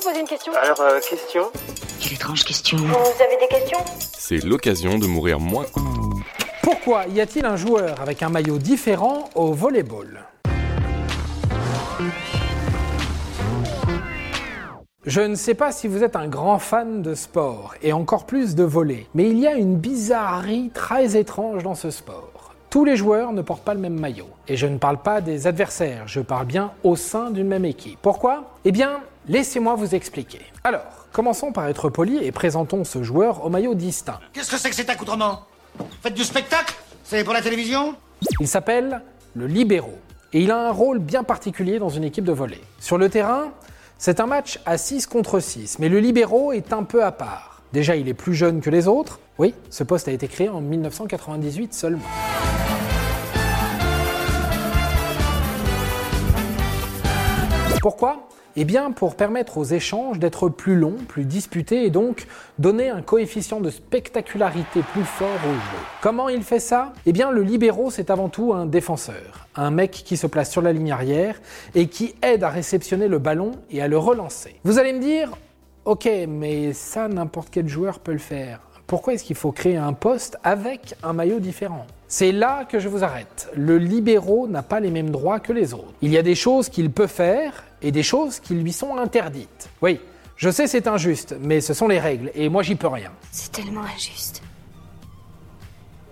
vous poser une question Alors, euh, question Quelle étrange question. Vous avez des questions? C'est l'occasion de mourir moins. Pourquoi y a-t-il un joueur avec un maillot différent au volleyball? Je ne sais pas si vous êtes un grand fan de sport et encore plus de volley, mais il y a une bizarrerie très étrange dans ce sport. Tous les joueurs ne portent pas le même maillot. Et je ne parle pas des adversaires, je parle bien au sein d'une même équipe. Pourquoi? Eh bien, laissez-moi vous expliquer. Alors, commençons par être polis et présentons ce joueur au maillot distinct. Qu'est-ce que c'est que cet accoutrement? Faites du spectacle? C'est pour la télévision? Il s'appelle le libéraux et il a un rôle bien particulier dans une équipe de volley. Sur le terrain, c'est un match à 6 contre 6, mais le libéraux est un peu à part. Déjà, il est plus jeune que les autres. Oui, ce poste a été créé en 1998 seulement. Pourquoi Eh bien, pour permettre aux échanges d'être plus longs, plus disputés et donc donner un coefficient de spectacularité plus fort au jeu. Comment il fait ça Eh bien, le libéraux, c'est avant tout un défenseur, un mec qui se place sur la ligne arrière et qui aide à réceptionner le ballon et à le relancer. Vous allez me dire, ok, mais ça, n'importe quel joueur peut le faire. Pourquoi est-ce qu'il faut créer un poste avec un maillot différent? C'est là que je vous arrête. Le libéraux n'a pas les mêmes droits que les autres. Il y a des choses qu'il peut faire et des choses qui lui sont interdites. Oui, je sais c'est injuste, mais ce sont les règles et moi j'y peux rien. C'est tellement injuste.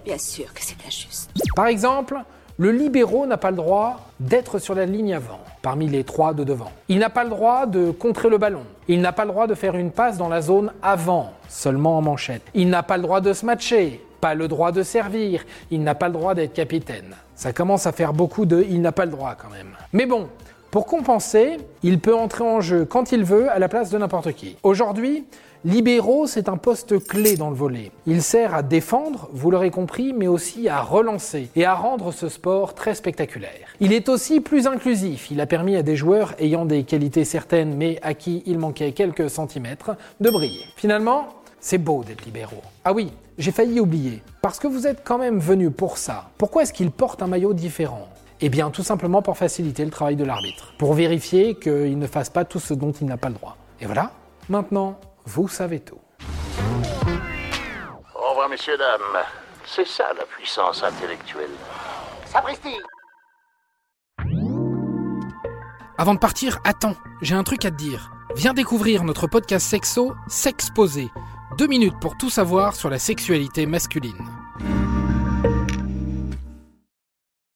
Bien sûr que c'est injuste. Par exemple, le libéraux n'a pas le droit d'être sur la ligne avant, parmi les trois de devant. Il n'a pas le droit de contrer le ballon. Il n'a pas le droit de faire une passe dans la zone avant, seulement en manchette. Il n'a pas le droit de se matcher, pas le droit de servir. Il n'a pas le droit d'être capitaine. Ça commence à faire beaucoup de il n'a pas le droit quand même. Mais bon, pour compenser, il peut entrer en jeu quand il veut à la place de n'importe qui. Aujourd'hui, Libéraux, c'est un poste clé dans le volet. Il sert à défendre, vous l'aurez compris, mais aussi à relancer et à rendre ce sport très spectaculaire. Il est aussi plus inclusif. Il a permis à des joueurs ayant des qualités certaines, mais à qui il manquait quelques centimètres, de briller. Finalement, c'est beau d'être libéraux. Ah oui, j'ai failli oublier. Parce que vous êtes quand même venu pour ça. Pourquoi est-ce qu'il porte un maillot différent? Eh bien, tout simplement pour faciliter le travail de l'arbitre, pour vérifier qu'il ne fasse pas tout ce dont il n'a pas le droit. Et voilà, maintenant, vous savez tout. Au revoir, messieurs, dames. C'est ça la puissance intellectuelle. Sapristi Avant de partir, attends, j'ai un truc à te dire. Viens découvrir notre podcast sexo, S'exposer. Deux minutes pour tout savoir sur la sexualité masculine.